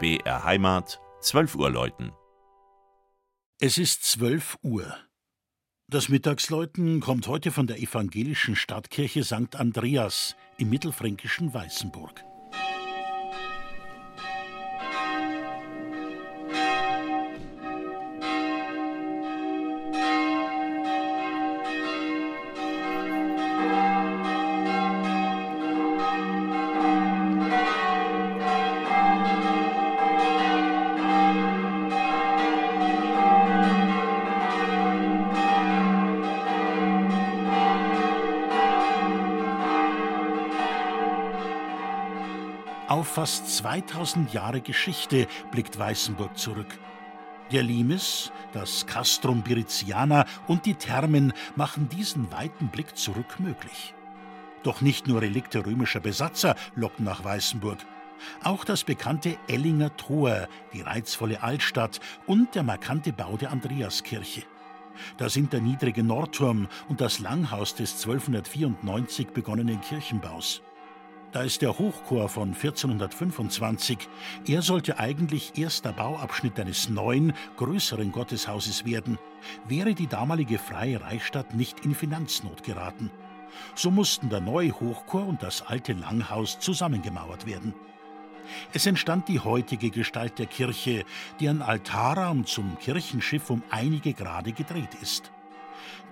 BR Heimat, 12 Uhr läuten. Es ist 12 Uhr. Das Mittagsläuten kommt heute von der evangelischen Stadtkirche St. Andreas im mittelfränkischen Weißenburg. Auf fast 2000 Jahre Geschichte blickt Weißenburg zurück. Der Limes, das Castrum Biriziana und die Thermen machen diesen weiten Blick zurück möglich. Doch nicht nur Relikte römischer Besatzer locken nach Weißenburg. Auch das bekannte Ellinger Tor, die reizvolle Altstadt und der markante Bau der Andreaskirche. Da sind der niedrige Nordturm und das Langhaus des 1294 begonnenen Kirchenbaus. Da ist der Hochchor von 1425. Er sollte eigentlich erster Bauabschnitt eines neuen, größeren Gotteshauses werden, wäre die damalige Freie Reichsstadt nicht in Finanznot geraten. So mussten der neue Hochchor und das alte Langhaus zusammengemauert werden. Es entstand die heutige Gestalt der Kirche, deren Altarraum zum Kirchenschiff um einige Grade gedreht ist.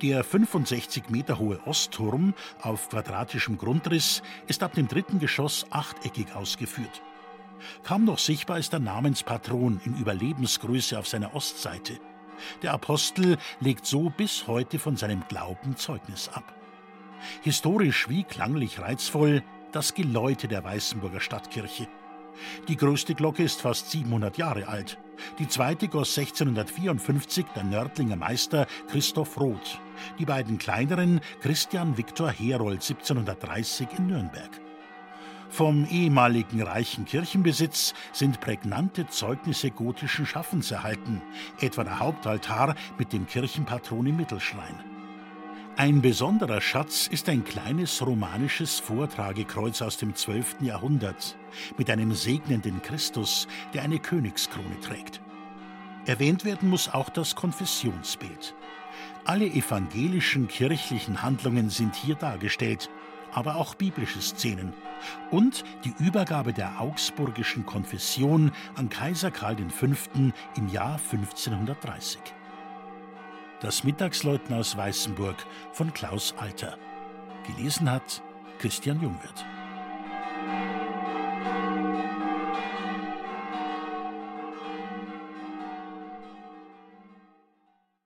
Der 65 Meter hohe Ostturm auf quadratischem Grundriss ist ab dem dritten Geschoss achteckig ausgeführt. Kaum noch sichtbar ist der Namenspatron in Überlebensgröße auf seiner Ostseite. Der Apostel legt so bis heute von seinem Glauben Zeugnis ab. Historisch wie klanglich reizvoll das Geläute der Weißenburger Stadtkirche. Die größte Glocke ist fast 700 Jahre alt. Die zweite goss 1654 der Nördlinger Meister Christoph Roth. Die beiden kleineren Christian Viktor Herold 1730 in Nürnberg. Vom ehemaligen reichen Kirchenbesitz sind prägnante Zeugnisse gotischen Schaffens erhalten, etwa der Hauptaltar mit dem Kirchenpatron im Mittelschrein. Ein besonderer Schatz ist ein kleines romanisches Vortragekreuz aus dem 12. Jahrhundert mit einem segnenden Christus, der eine Königskrone trägt. Erwähnt werden muss auch das Konfessionsbild. Alle evangelischen kirchlichen Handlungen sind hier dargestellt, aber auch biblische Szenen und die Übergabe der augsburgischen Konfession an Kaiser Karl V. im Jahr 1530. Das Mittagsläuten aus Weißenburg von Klaus Alter. Gelesen hat Christian Jungwirth.